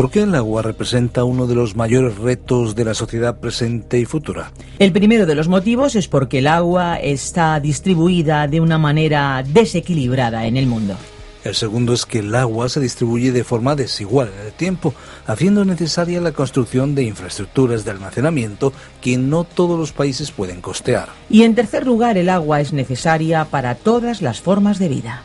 ¿Por qué el agua representa uno de los mayores retos de la sociedad presente y futura? El primero de los motivos es porque el agua está distribuida de una manera desequilibrada en el mundo. El segundo es que el agua se distribuye de forma desigual en el tiempo, haciendo necesaria la construcción de infraestructuras de almacenamiento que no todos los países pueden costear. Y en tercer lugar, el agua es necesaria para todas las formas de vida.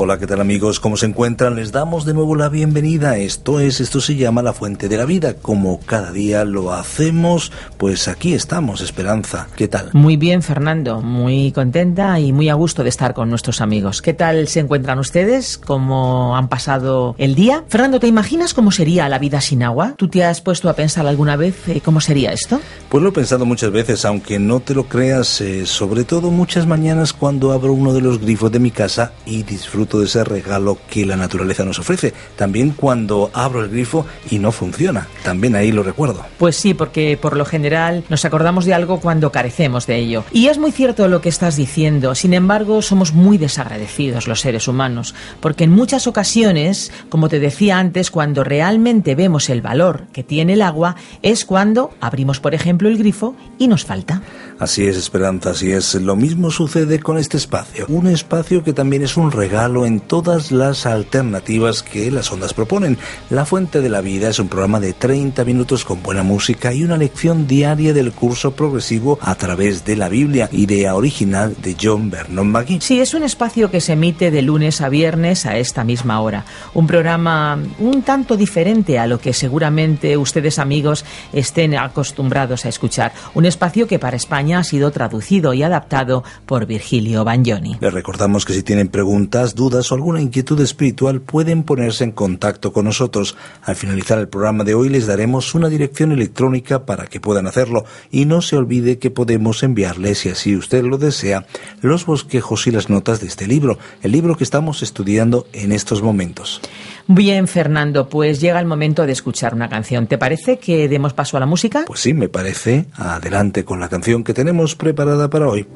Hola, ¿qué tal amigos? ¿Cómo se encuentran? Les damos de nuevo la bienvenida. Esto es, esto se llama La Fuente de la Vida. Como cada día lo hacemos, pues aquí estamos, Esperanza. ¿Qué tal? Muy bien, Fernando. Muy contenta y muy a gusto de estar con nuestros amigos. ¿Qué tal se encuentran ustedes? ¿Cómo han pasado el día? Fernando, ¿te imaginas cómo sería la vida sin agua? ¿Tú te has puesto a pensar alguna vez eh, cómo sería esto? Pues lo he pensado muchas veces, aunque no te lo creas, eh, sobre todo muchas mañanas cuando abro uno de los grifos de mi casa y disfruto de ese regalo que la naturaleza nos ofrece. También cuando abro el grifo y no funciona, también ahí lo recuerdo. Pues sí, porque por lo general nos acordamos de algo cuando carecemos de ello. Y es muy cierto lo que estás diciendo, sin embargo somos muy desagradecidos los seres humanos, porque en muchas ocasiones, como te decía antes, cuando realmente vemos el valor que tiene el agua, es cuando abrimos, por ejemplo, el grifo y nos falta. Así es, Esperanza, así es. Lo mismo sucede con este espacio. Un espacio que también es un regalo en todas las alternativas que las ondas proponen. La Fuente de la Vida es un programa de 30 minutos con buena música y una lección diaria del curso progresivo a través de la Biblia, idea original de John Vernon McGee. Sí, es un espacio que se emite de lunes a viernes a esta misma hora. Un programa un tanto diferente a lo que seguramente ustedes amigos estén acostumbrados a escuchar. Un espacio que para España ha sido traducido y adaptado por Virgilio Bagnoni. Les recordamos que si tienen preguntas, dudas o alguna inquietud espiritual pueden ponerse en contacto con nosotros. Al finalizar el programa de hoy les daremos una dirección electrónica para que puedan hacerlo y no se olvide que podemos enviarles, si así usted lo desea, los bosquejos y las notas de este libro, el libro que estamos estudiando en estos momentos. Bien, Fernando, pues llega el momento de escuchar una canción. ¿Te parece que demos paso a la música? Pues sí, me parece. Adelante con la canción que tenemos preparada para hoy.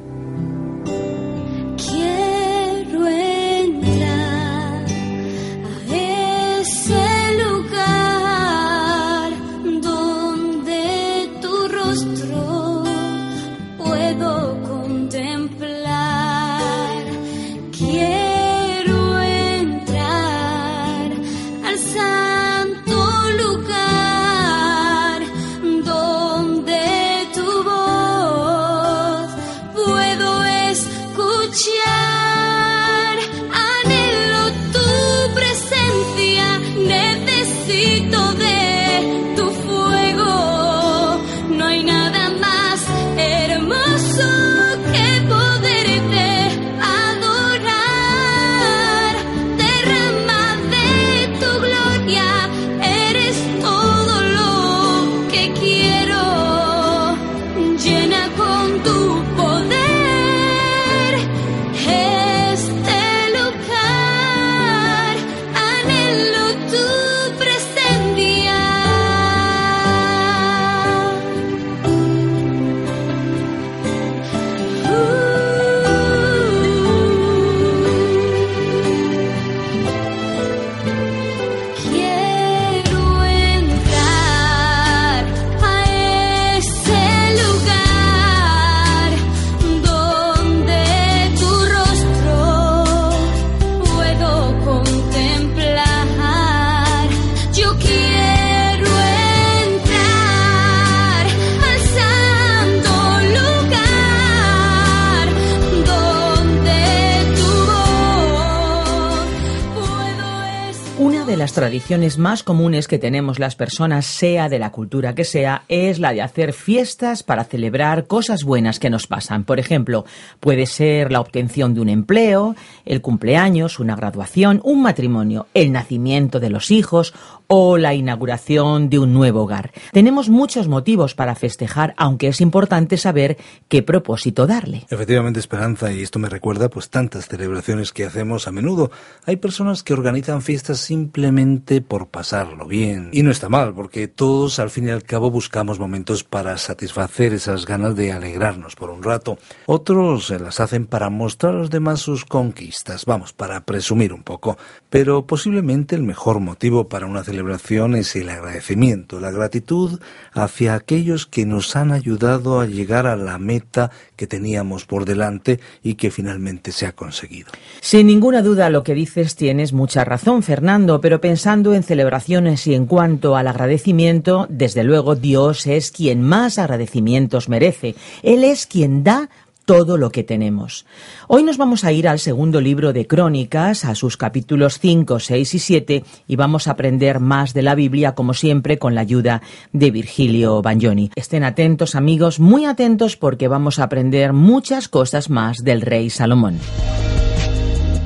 Las tradiciones más comunes que tenemos las personas, sea de la cultura que sea, es la de hacer fiestas para celebrar cosas buenas que nos pasan. Por ejemplo, puede ser la obtención de un empleo, el cumpleaños, una graduación, un matrimonio, el nacimiento de los hijos o la inauguración de un nuevo hogar. Tenemos muchos motivos para festejar, aunque es importante saber qué propósito darle. Efectivamente, Esperanza, y esto me recuerda pues tantas celebraciones que hacemos a menudo. Hay personas que organizan fiestas simplemente por pasarlo bien. Y no está mal, porque todos al fin y al cabo buscamos momentos para satisfacer esas ganas de alegrarnos por un rato. Otros las hacen para mostrar a los demás sus conquistas, vamos, para presumir un poco. Pero posiblemente el mejor motivo para una celebración es el agradecimiento, la gratitud hacia aquellos que nos han ayudado a llegar a la meta que teníamos por delante y que finalmente se ha conseguido. Sin ninguna duda lo que dices tienes mucha razón, Fernando, pero pensando en celebraciones y en cuanto al agradecimiento, desde luego Dios es quien más agradecimientos merece. Él es quien da todo lo que tenemos. Hoy nos vamos a ir al segundo libro de Crónicas, a sus capítulos 5, 6 y 7, y vamos a aprender más de la Biblia, como siempre, con la ayuda de Virgilio Bagnoni. Estén atentos, amigos, muy atentos, porque vamos a aprender muchas cosas más del rey Salomón.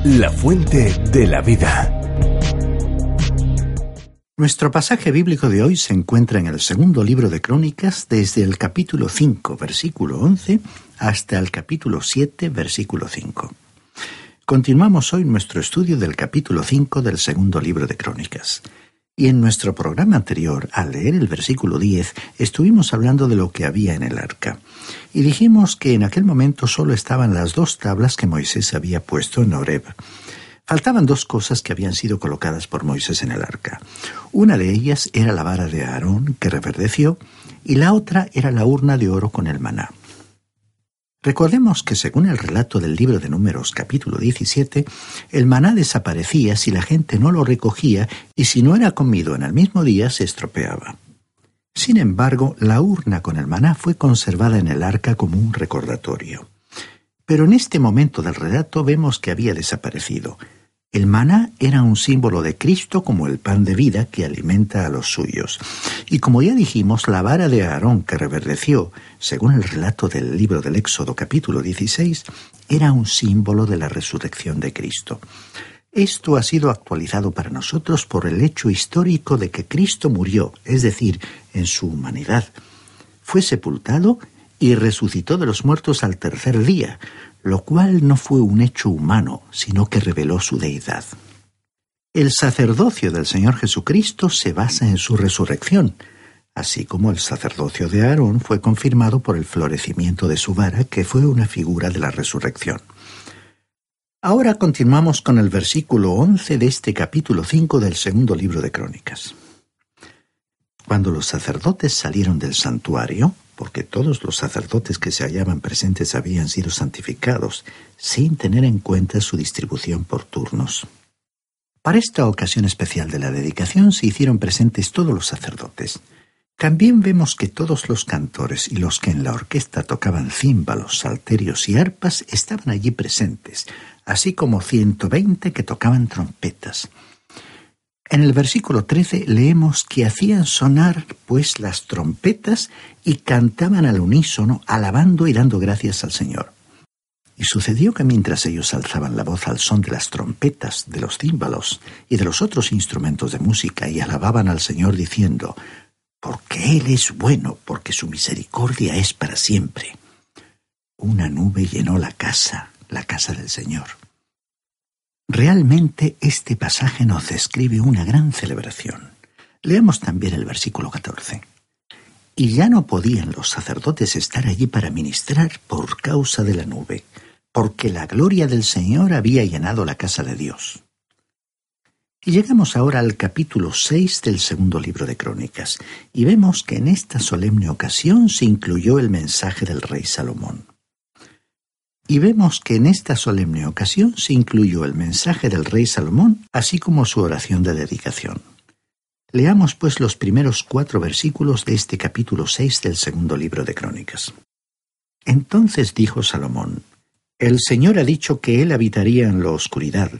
La fuente de la vida. Nuestro pasaje bíblico de hoy se encuentra en el segundo libro de Crónicas desde el capítulo 5, versículo 11, hasta el capítulo 7, versículo 5. Continuamos hoy nuestro estudio del capítulo 5 del segundo libro de Crónicas. Y en nuestro programa anterior, al leer el versículo 10, estuvimos hablando de lo que había en el arca. Y dijimos que en aquel momento solo estaban las dos tablas que Moisés había puesto en Horeb. Faltaban dos cosas que habían sido colocadas por Moisés en el arca. Una de ellas era la vara de Aarón, que reverdeció, y la otra era la urna de oro con el maná. Recordemos que según el relato del libro de Números capítulo 17, el maná desaparecía si la gente no lo recogía y si no era comido en el mismo día se estropeaba. Sin embargo, la urna con el maná fue conservada en el arca como un recordatorio. Pero en este momento del relato vemos que había desaparecido. El maná era un símbolo de Cristo como el pan de vida que alimenta a los suyos. Y como ya dijimos, la vara de Aarón que reverdeció, según el relato del libro del Éxodo capítulo 16, era un símbolo de la resurrección de Cristo. Esto ha sido actualizado para nosotros por el hecho histórico de que Cristo murió, es decir, en su humanidad. Fue sepultado y resucitó de los muertos al tercer día, lo cual no fue un hecho humano, sino que reveló su deidad. El sacerdocio del Señor Jesucristo se basa en su resurrección, así como el sacerdocio de Aarón fue confirmado por el florecimiento de su vara, que fue una figura de la resurrección. Ahora continuamos con el versículo 11 de este capítulo 5 del segundo libro de Crónicas. Cuando los sacerdotes salieron del santuario, porque todos los sacerdotes que se hallaban presentes habían sido santificados, sin tener en cuenta su distribución por turnos. Para esta ocasión especial de la dedicación se hicieron presentes todos los sacerdotes. También vemos que todos los cantores y los que en la orquesta tocaban címbalos, salterios y arpas estaban allí presentes, así como 120 que tocaban trompetas. En el versículo 13 leemos que hacían sonar pues las trompetas y cantaban al unísono, alabando y dando gracias al Señor. Y sucedió que mientras ellos alzaban la voz al son de las trompetas, de los címbalos y de los otros instrumentos de música y alababan al Señor diciendo, porque Él es bueno, porque su misericordia es para siempre. Una nube llenó la casa, la casa del Señor. Realmente este pasaje nos describe una gran celebración. Leamos también el versículo 14. Y ya no podían los sacerdotes estar allí para ministrar por causa de la nube, porque la gloria del Señor había llenado la casa de Dios. Y llegamos ahora al capítulo 6 del segundo libro de Crónicas, y vemos que en esta solemne ocasión se incluyó el mensaje del rey Salomón. Y vemos que en esta solemne ocasión se incluyó el mensaje del rey Salomón, así como su oración de dedicación. Leamos pues los primeros cuatro versículos de este capítulo 6 del segundo libro de Crónicas. Entonces dijo Salomón, El Señor ha dicho que él habitaría en la oscuridad,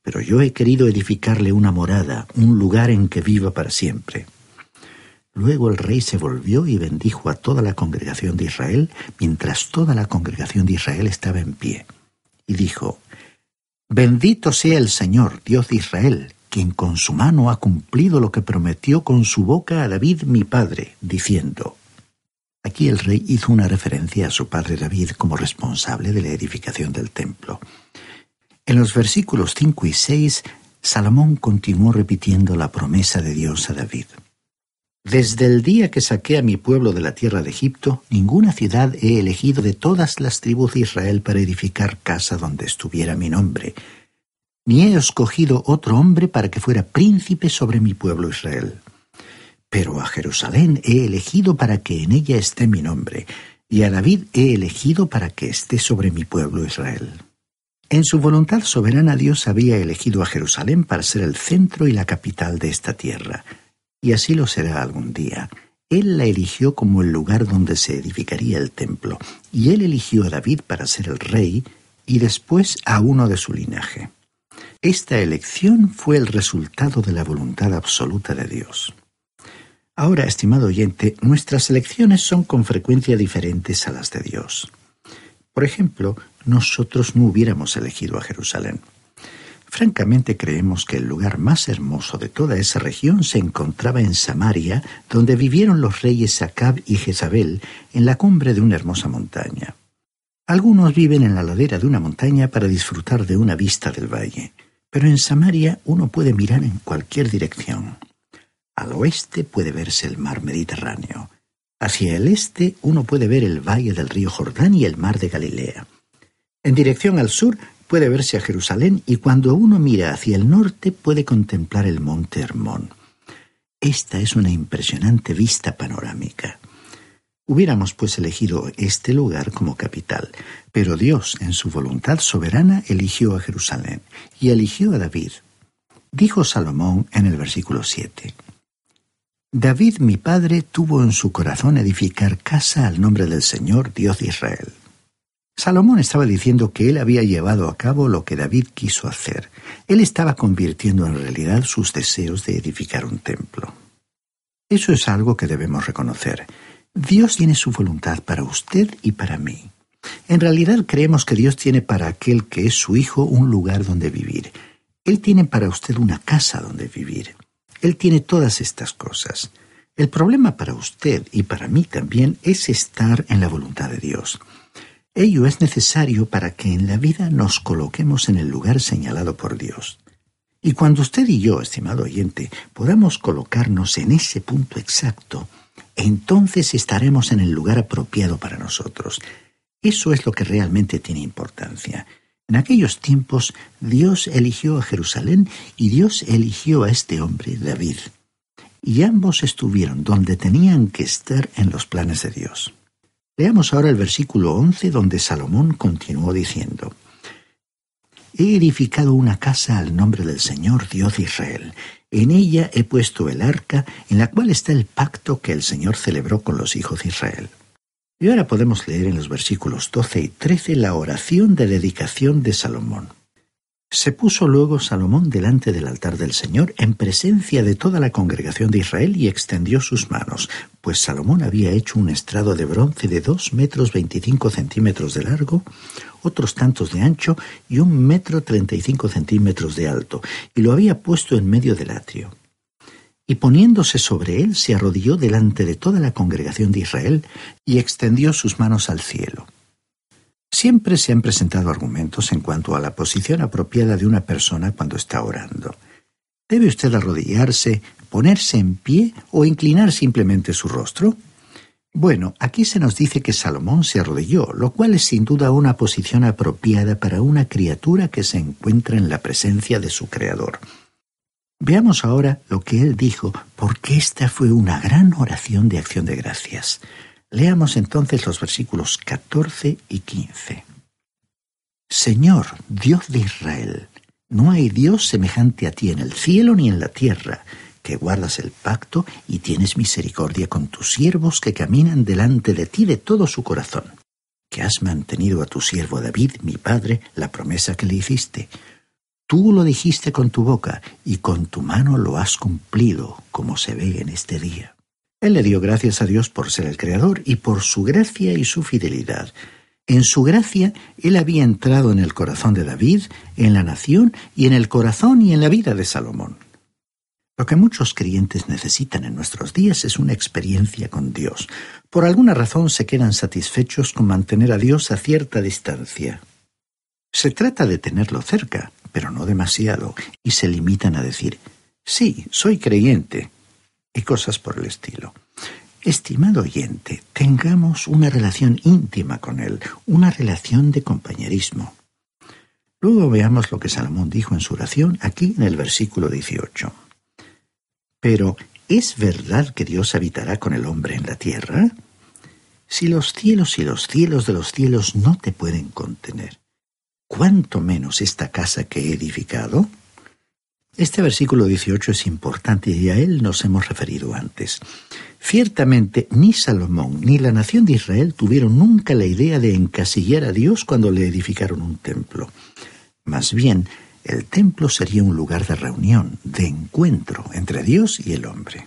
pero yo he querido edificarle una morada, un lugar en que viva para siempre. Luego el rey se volvió y bendijo a toda la congregación de Israel, mientras toda la congregación de Israel estaba en pie. Y dijo, Bendito sea el Señor, Dios de Israel, quien con su mano ha cumplido lo que prometió con su boca a David mi padre, diciendo, Aquí el rey hizo una referencia a su padre David como responsable de la edificación del templo. En los versículos 5 y 6, Salomón continuó repitiendo la promesa de Dios a David. Desde el día que saqué a mi pueblo de la tierra de Egipto, ninguna ciudad he elegido de todas las tribus de Israel para edificar casa donde estuviera mi nombre, ni he escogido otro hombre para que fuera príncipe sobre mi pueblo Israel. Pero a Jerusalén he elegido para que en ella esté mi nombre, y a David he elegido para que esté sobre mi pueblo Israel. En su voluntad soberana Dios había elegido a Jerusalén para ser el centro y la capital de esta tierra y así lo será algún día. Él la eligió como el lugar donde se edificaría el templo, y él eligió a David para ser el rey y después a uno de su linaje. Esta elección fue el resultado de la voluntad absoluta de Dios. Ahora, estimado oyente, nuestras elecciones son con frecuencia diferentes a las de Dios. Por ejemplo, nosotros no hubiéramos elegido a Jerusalén. Francamente creemos que el lugar más hermoso de toda esa región se encontraba en Samaria, donde vivieron los reyes Acab y Jezabel en la cumbre de una hermosa montaña. Algunos viven en la ladera de una montaña para disfrutar de una vista del valle, pero en Samaria uno puede mirar en cualquier dirección. Al oeste puede verse el mar Mediterráneo. Hacia el este uno puede ver el valle del río Jordán y el mar de Galilea. En dirección al sur puede verse a Jerusalén y cuando uno mira hacia el norte puede contemplar el monte Hermón. Esta es una impresionante vista panorámica. Hubiéramos pues elegido este lugar como capital, pero Dios, en su voluntad soberana, eligió a Jerusalén y eligió a David. Dijo Salomón en el versículo 7. David mi padre tuvo en su corazón edificar casa al nombre del Señor Dios de Israel. Salomón estaba diciendo que él había llevado a cabo lo que David quiso hacer. Él estaba convirtiendo en realidad sus deseos de edificar un templo. Eso es algo que debemos reconocer. Dios tiene su voluntad para usted y para mí. En realidad creemos que Dios tiene para aquel que es su hijo un lugar donde vivir. Él tiene para usted una casa donde vivir. Él tiene todas estas cosas. El problema para usted y para mí también es estar en la voluntad de Dios. Ello es necesario para que en la vida nos coloquemos en el lugar señalado por Dios. Y cuando usted y yo, estimado oyente, podamos colocarnos en ese punto exacto, entonces estaremos en el lugar apropiado para nosotros. Eso es lo que realmente tiene importancia. En aquellos tiempos Dios eligió a Jerusalén y Dios eligió a este hombre, David. Y ambos estuvieron donde tenían que estar en los planes de Dios. Leamos ahora el versículo 11 donde Salomón continuó diciendo, He edificado una casa al nombre del Señor Dios de Israel. En ella he puesto el arca en la cual está el pacto que el Señor celebró con los hijos de Israel. Y ahora podemos leer en los versículos 12 y 13 la oración de dedicación de Salomón. Se puso luego Salomón delante del altar del Señor en presencia de toda la congregación de Israel y extendió sus manos, pues Salomón había hecho un estrado de bronce de dos metros veinticinco centímetros de largo, otros tantos de ancho y un metro treinta y cinco centímetros de alto, y lo había puesto en medio del atrio. Y poniéndose sobre él se arrodilló delante de toda la congregación de Israel y extendió sus manos al cielo. Siempre se han presentado argumentos en cuanto a la posición apropiada de una persona cuando está orando. ¿Debe usted arrodillarse, ponerse en pie o inclinar simplemente su rostro? Bueno, aquí se nos dice que Salomón se arrodilló, lo cual es sin duda una posición apropiada para una criatura que se encuentra en la presencia de su Creador. Veamos ahora lo que él dijo, porque esta fue una gran oración de acción de gracias. Leamos entonces los versículos 14 y 15. Señor, Dios de Israel, no hay Dios semejante a ti en el cielo ni en la tierra, que guardas el pacto y tienes misericordia con tus siervos que caminan delante de ti de todo su corazón, que has mantenido a tu siervo David, mi padre, la promesa que le hiciste. Tú lo dijiste con tu boca y con tu mano lo has cumplido, como se ve en este día. Él le dio gracias a Dios por ser el Creador y por su gracia y su fidelidad. En su gracia, Él había entrado en el corazón de David, en la nación y en el corazón y en la vida de Salomón. Lo que muchos creyentes necesitan en nuestros días es una experiencia con Dios. Por alguna razón se quedan satisfechos con mantener a Dios a cierta distancia. Se trata de tenerlo cerca, pero no demasiado, y se limitan a decir, sí, soy creyente, y cosas por el estilo. Estimado oyente, tengamos una relación íntima con Él, una relación de compañerismo. Luego veamos lo que Salomón dijo en su oración aquí en el versículo 18. Pero, ¿es verdad que Dios habitará con el hombre en la tierra? Si los cielos y los cielos de los cielos no te pueden contener, cuánto menos esta casa que he edificado? Este versículo 18 es importante y a él nos hemos referido antes. Ciertamente, ni Salomón ni la nación de Israel tuvieron nunca la idea de encasillar a Dios cuando le edificaron un templo. Más bien, el templo sería un lugar de reunión, de encuentro entre Dios y el hombre.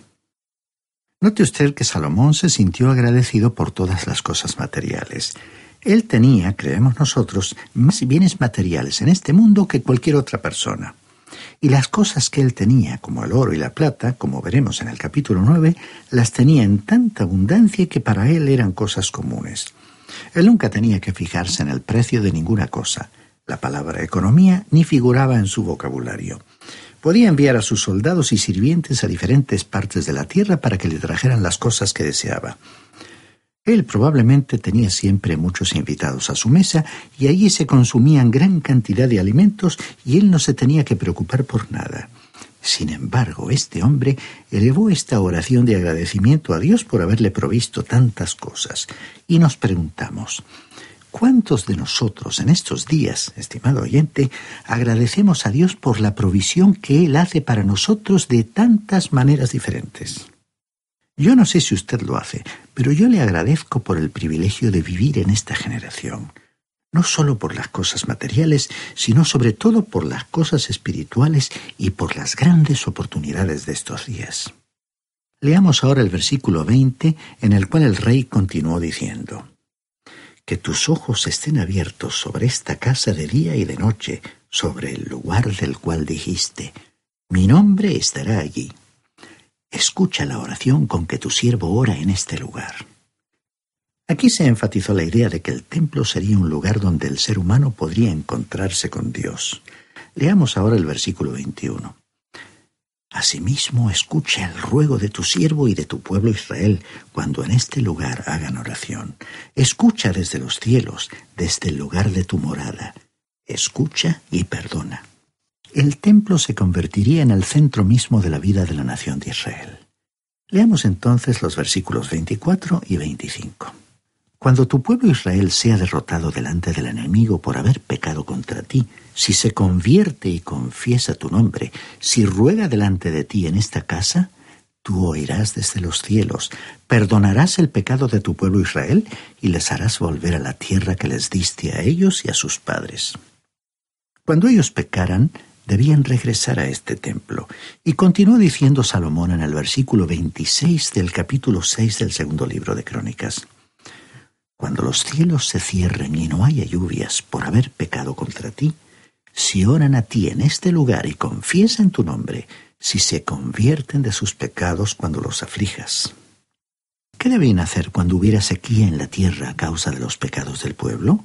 Note usted que Salomón se sintió agradecido por todas las cosas materiales. Él tenía, creemos nosotros, más bienes materiales en este mundo que cualquier otra persona. Y las cosas que él tenía, como el oro y la plata, como veremos en el capítulo 9, las tenía en tanta abundancia que para él eran cosas comunes. Él nunca tenía que fijarse en el precio de ninguna cosa. La palabra economía ni figuraba en su vocabulario. Podía enviar a sus soldados y sirvientes a diferentes partes de la tierra para que le trajeran las cosas que deseaba. Él probablemente tenía siempre muchos invitados a su mesa y allí se consumían gran cantidad de alimentos y él no se tenía que preocupar por nada. Sin embargo, este hombre elevó esta oración de agradecimiento a Dios por haberle provisto tantas cosas. Y nos preguntamos, ¿cuántos de nosotros en estos días, estimado oyente, agradecemos a Dios por la provisión que Él hace para nosotros de tantas maneras diferentes? Yo no sé si usted lo hace, pero yo le agradezco por el privilegio de vivir en esta generación, no solo por las cosas materiales, sino sobre todo por las cosas espirituales y por las grandes oportunidades de estos días. Leamos ahora el versículo 20 en el cual el rey continuó diciendo, Que tus ojos estén abiertos sobre esta casa de día y de noche, sobre el lugar del cual dijiste, mi nombre estará allí escucha la oración con que tu siervo ora en este lugar. Aquí se enfatizó la idea de que el templo sería un lugar donde el ser humano podría encontrarse con Dios. Leamos ahora el versículo 21. Asimismo, escucha el ruego de tu siervo y de tu pueblo Israel cuando en este lugar hagan oración. Escucha desde los cielos, desde el lugar de tu morada. Escucha y perdona el templo se convertiría en el centro mismo de la vida de la nación de Israel. Leamos entonces los versículos 24 y 25. Cuando tu pueblo Israel sea derrotado delante del enemigo por haber pecado contra ti, si se convierte y confiesa tu nombre, si ruega delante de ti en esta casa, tú oirás desde los cielos, perdonarás el pecado de tu pueblo Israel y les harás volver a la tierra que les diste a ellos y a sus padres. Cuando ellos pecaran, debían regresar a este templo. Y continuó diciendo Salomón en el versículo 26 del capítulo 6 del segundo libro de Crónicas. Cuando los cielos se cierren y no haya lluvias por haber pecado contra ti, si oran a ti en este lugar y confiesan tu nombre, si se convierten de sus pecados cuando los aflijas. ¿Qué deben hacer cuando hubiera sequía en la tierra a causa de los pecados del pueblo?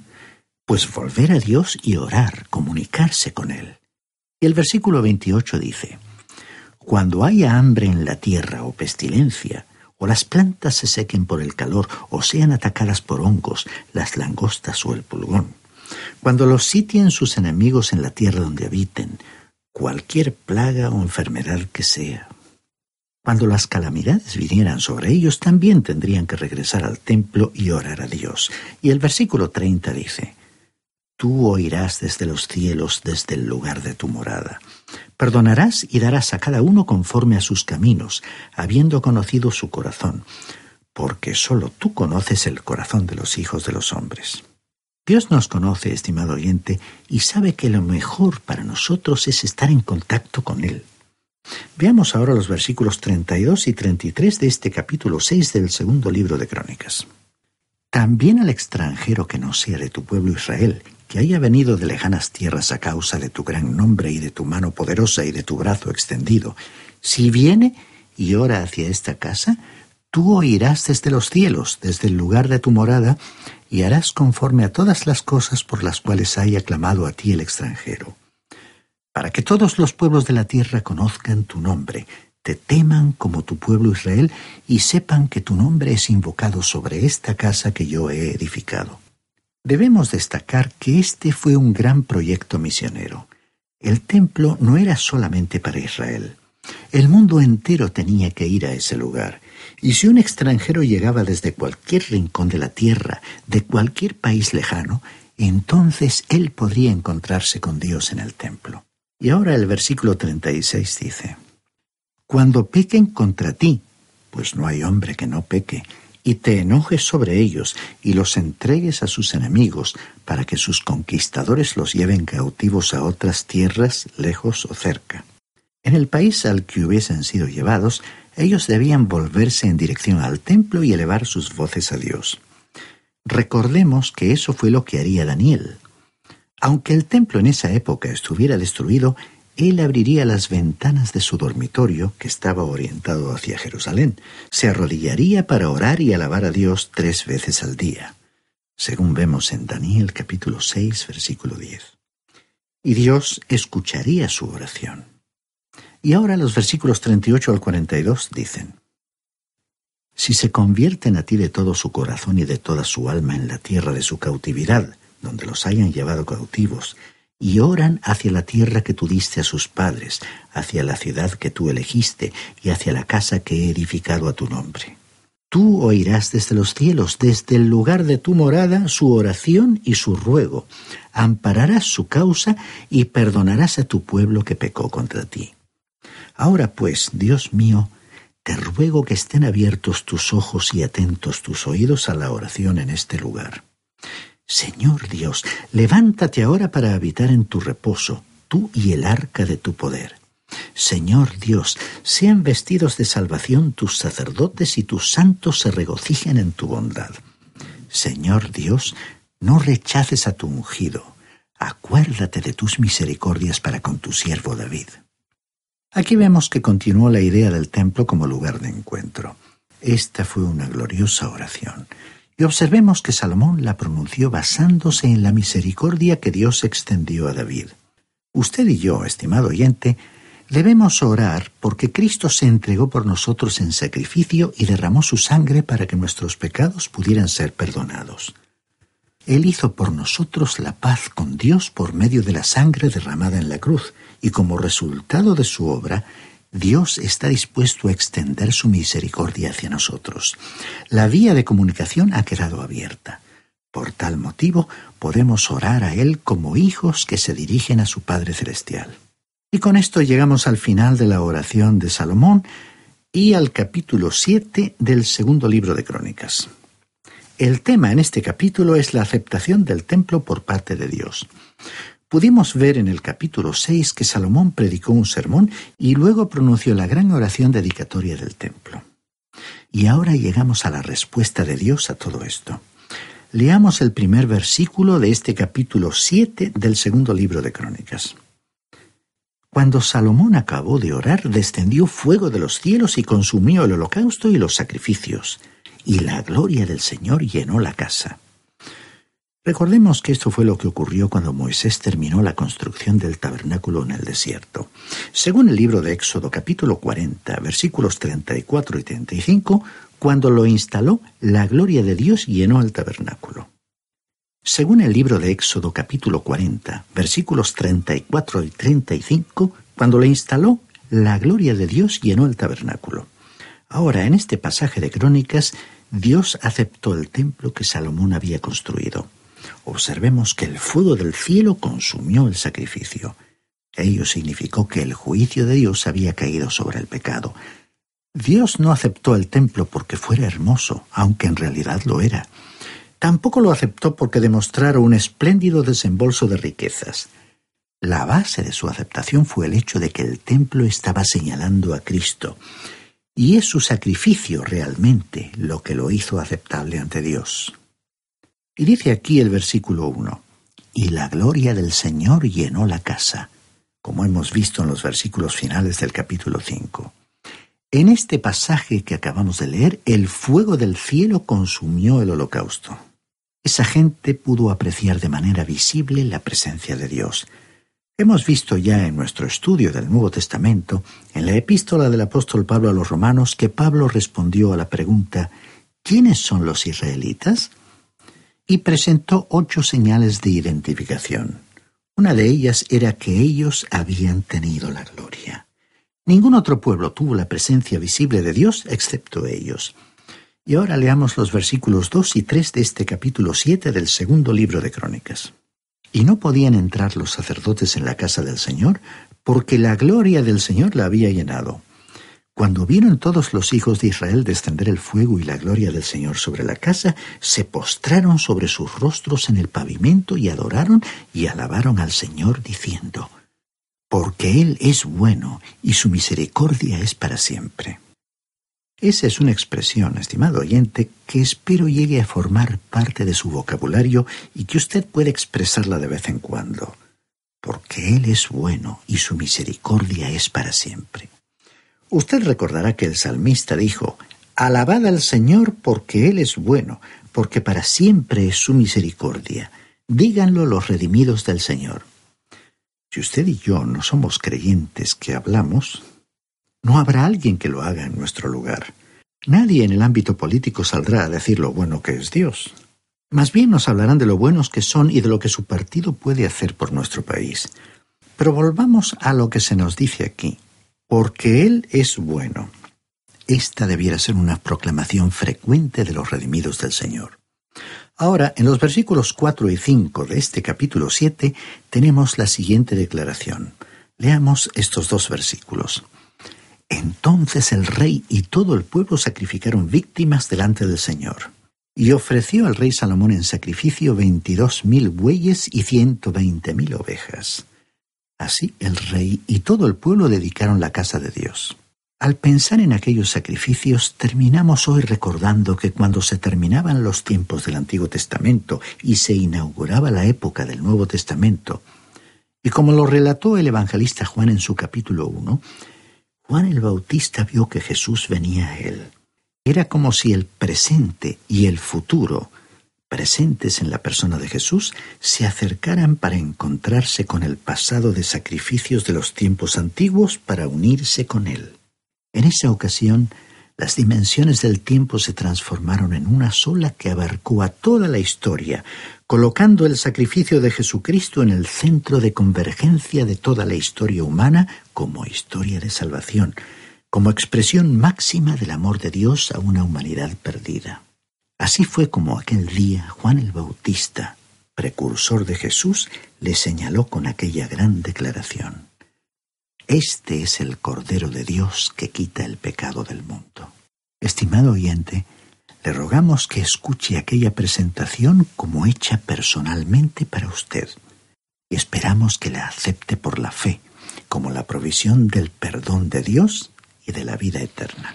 Pues volver a Dios y orar, comunicarse con Él. Y el versículo 28 dice, Cuando haya hambre en la tierra o pestilencia, o las plantas se sequen por el calor, o sean atacadas por hongos, las langostas o el pulgón, cuando los sitien sus enemigos en la tierra donde habiten, cualquier plaga o enfermedad que sea. Cuando las calamidades vinieran sobre ellos, también tendrían que regresar al templo y orar a Dios. Y el versículo 30 dice, Tú oirás desde los cielos, desde el lugar de tu morada. Perdonarás y darás a cada uno conforme a sus caminos, habiendo conocido su corazón, porque sólo tú conoces el corazón de los hijos de los hombres. Dios nos conoce, estimado oyente, y sabe que lo mejor para nosotros es estar en contacto con Él. Veamos ahora los versículos 32 y 33 de este capítulo 6 del segundo libro de Crónicas. También al extranjero que no sea de tu pueblo Israel, que haya venido de lejanas tierras a causa de tu gran nombre y de tu mano poderosa y de tu brazo extendido, si viene y ora hacia esta casa, tú oirás desde los cielos, desde el lugar de tu morada, y harás conforme a todas las cosas por las cuales haya clamado a ti el extranjero. Para que todos los pueblos de la tierra conozcan tu nombre, te teman como tu pueblo Israel y sepan que tu nombre es invocado sobre esta casa que yo he edificado. Debemos destacar que este fue un gran proyecto misionero. El templo no era solamente para Israel. El mundo entero tenía que ir a ese lugar. Y si un extranjero llegaba desde cualquier rincón de la tierra, de cualquier país lejano, entonces él podría encontrarse con Dios en el templo. Y ahora el versículo 36 dice, Cuando pequen contra ti, pues no hay hombre que no peque, y te enojes sobre ellos y los entregues a sus enemigos para que sus conquistadores los lleven cautivos a otras tierras lejos o cerca. En el país al que hubiesen sido llevados, ellos debían volverse en dirección al templo y elevar sus voces a Dios. Recordemos que eso fue lo que haría Daniel. Aunque el templo en esa época estuviera destruido, él abriría las ventanas de su dormitorio, que estaba orientado hacia Jerusalén, se arrodillaría para orar y alabar a Dios tres veces al día, según vemos en Daniel capítulo 6, versículo 10. Y Dios escucharía su oración. Y ahora los versículos 38 al 42 dicen, Si se convierten a ti de todo su corazón y de toda su alma en la tierra de su cautividad, donde los hayan llevado cautivos, y oran hacia la tierra que tú diste a sus padres, hacia la ciudad que tú elegiste y hacia la casa que he edificado a tu nombre. Tú oirás desde los cielos, desde el lugar de tu morada, su oración y su ruego, ampararás su causa y perdonarás a tu pueblo que pecó contra ti. Ahora pues, Dios mío, te ruego que estén abiertos tus ojos y atentos tus oídos a la oración en este lugar Señor Dios, levántate ahora para habitar en tu reposo, tú y el arca de tu poder. Señor Dios, sean vestidos de salvación tus sacerdotes y tus santos se regocijen en tu bondad. Señor Dios, no rechaces a tu ungido. Acuérdate de tus misericordias para con tu siervo David. Aquí vemos que continuó la idea del templo como lugar de encuentro. Esta fue una gloriosa oración. Y observemos que Salomón la pronunció basándose en la misericordia que Dios extendió a David. Usted y yo, estimado oyente, debemos orar porque Cristo se entregó por nosotros en sacrificio y derramó su sangre para que nuestros pecados pudieran ser perdonados. Él hizo por nosotros la paz con Dios por medio de la sangre derramada en la cruz, y como resultado de su obra, Dios está dispuesto a extender su misericordia hacia nosotros. La vía de comunicación ha quedado abierta. Por tal motivo podemos orar a Él como hijos que se dirigen a su Padre Celestial. Y con esto llegamos al final de la oración de Salomón y al capítulo 7 del segundo libro de Crónicas. El tema en este capítulo es la aceptación del templo por parte de Dios. Pudimos ver en el capítulo 6 que Salomón predicó un sermón y luego pronunció la gran oración dedicatoria del templo. Y ahora llegamos a la respuesta de Dios a todo esto. Leamos el primer versículo de este capítulo 7 del segundo libro de Crónicas. Cuando Salomón acabó de orar, descendió fuego de los cielos y consumió el holocausto y los sacrificios, y la gloria del Señor llenó la casa. Recordemos que esto fue lo que ocurrió cuando Moisés terminó la construcción del tabernáculo en el desierto. Según el libro de Éxodo capítulo 40, versículos 34 y 35, cuando lo instaló, la gloria de Dios llenó el tabernáculo. Según el libro de Éxodo capítulo 40, versículos 34 y 35, cuando lo instaló, la gloria de Dios llenó el tabernáculo. Ahora, en este pasaje de Crónicas, Dios aceptó el templo que Salomón había construido observemos que el fuego del cielo consumió el sacrificio. Ello significó que el juicio de Dios había caído sobre el pecado. Dios no aceptó el templo porque fuera hermoso, aunque en realidad lo era. Tampoco lo aceptó porque demostrara un espléndido desembolso de riquezas. La base de su aceptación fue el hecho de que el templo estaba señalando a Cristo, y es su sacrificio realmente lo que lo hizo aceptable ante Dios. Y dice aquí el versículo 1, y la gloria del Señor llenó la casa, como hemos visto en los versículos finales del capítulo 5. En este pasaje que acabamos de leer, el fuego del cielo consumió el holocausto. Esa gente pudo apreciar de manera visible la presencia de Dios. Hemos visto ya en nuestro estudio del Nuevo Testamento, en la epístola del apóstol Pablo a los romanos, que Pablo respondió a la pregunta ¿quiénes son los israelitas? Y presentó ocho señales de identificación. Una de ellas era que ellos habían tenido la gloria. Ningún otro pueblo tuvo la presencia visible de Dios excepto ellos. Y ahora leamos los versículos 2 y 3 de este capítulo 7 del segundo libro de Crónicas. Y no podían entrar los sacerdotes en la casa del Señor, porque la gloria del Señor la había llenado. Cuando vieron todos los hijos de Israel descender el fuego y la gloria del Señor sobre la casa, se postraron sobre sus rostros en el pavimento y adoraron y alabaron al Señor diciendo, Porque Él es bueno y su misericordia es para siempre. Esa es una expresión, estimado oyente, que espero llegue a formar parte de su vocabulario y que usted pueda expresarla de vez en cuando. Porque Él es bueno y su misericordia es para siempre. Usted recordará que el salmista dijo, Alabad al Señor porque Él es bueno, porque para siempre es su misericordia. Díganlo los redimidos del Señor. Si usted y yo no somos creyentes que hablamos, no habrá alguien que lo haga en nuestro lugar. Nadie en el ámbito político saldrá a decir lo bueno que es Dios. Más bien nos hablarán de lo buenos que son y de lo que su partido puede hacer por nuestro país. Pero volvamos a lo que se nos dice aquí porque Él es bueno. Esta debiera ser una proclamación frecuente de los redimidos del Señor. Ahora, en los versículos 4 y 5 de este capítulo 7 tenemos la siguiente declaración. Leamos estos dos versículos. Entonces el rey y todo el pueblo sacrificaron víctimas delante del Señor. Y ofreció al rey Salomón en sacrificio veintidós mil bueyes y ciento veinte mil ovejas. Así el rey y todo el pueblo dedicaron la casa de Dios. Al pensar en aquellos sacrificios, terminamos hoy recordando que cuando se terminaban los tiempos del Antiguo Testamento y se inauguraba la época del Nuevo Testamento, y como lo relató el evangelista Juan en su capítulo 1, Juan el Bautista vio que Jesús venía a él. Era como si el presente y el futuro presentes en la persona de Jesús se acercaran para encontrarse con el pasado de sacrificios de los tiempos antiguos para unirse con Él. En esa ocasión, las dimensiones del tiempo se transformaron en una sola que abarcó a toda la historia, colocando el sacrificio de Jesucristo en el centro de convergencia de toda la historia humana como historia de salvación, como expresión máxima del amor de Dios a una humanidad perdida. Así fue como aquel día Juan el Bautista, precursor de Jesús, le señaló con aquella gran declaración. Este es el Cordero de Dios que quita el pecado del mundo. Estimado oyente, le rogamos que escuche aquella presentación como hecha personalmente para usted y esperamos que la acepte por la fe como la provisión del perdón de Dios y de la vida eterna.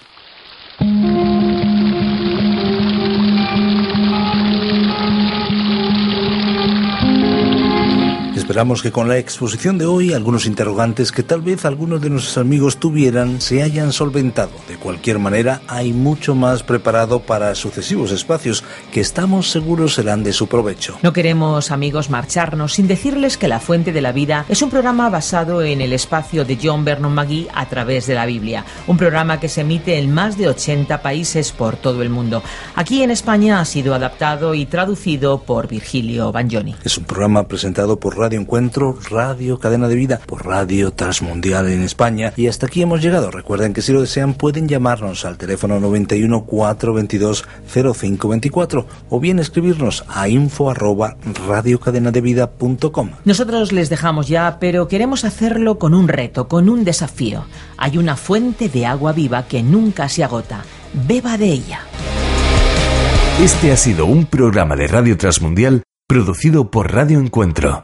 Esperamos que con la exposición de hoy algunos interrogantes que tal vez algunos de nuestros amigos tuvieran se hayan solventado. De cualquier manera, hay mucho más preparado para sucesivos espacios que estamos seguros serán de su provecho. No queremos, amigos, marcharnos sin decirles que La Fuente de la Vida es un programa basado en el espacio de John Vernon Magui a través de la Biblia. Un programa que se emite en más de 80 países por todo el mundo. Aquí en España ha sido adaptado y traducido por Virgilio Bagnoni. Es un programa presentado por Radio Encuentro, Radio Cadena de Vida, por Radio Transmundial en España. Y hasta aquí hemos llegado. Recuerden que si lo desean pueden llamarnos al teléfono 91 422 0524 o bien escribirnos a info arroba radiocadenadevida.com. Nosotros les dejamos ya, pero queremos hacerlo con un reto, con un desafío. Hay una fuente de agua viva que nunca se agota. Beba de ella. Este ha sido un programa de Radio Transmundial producido por Radio Encuentro,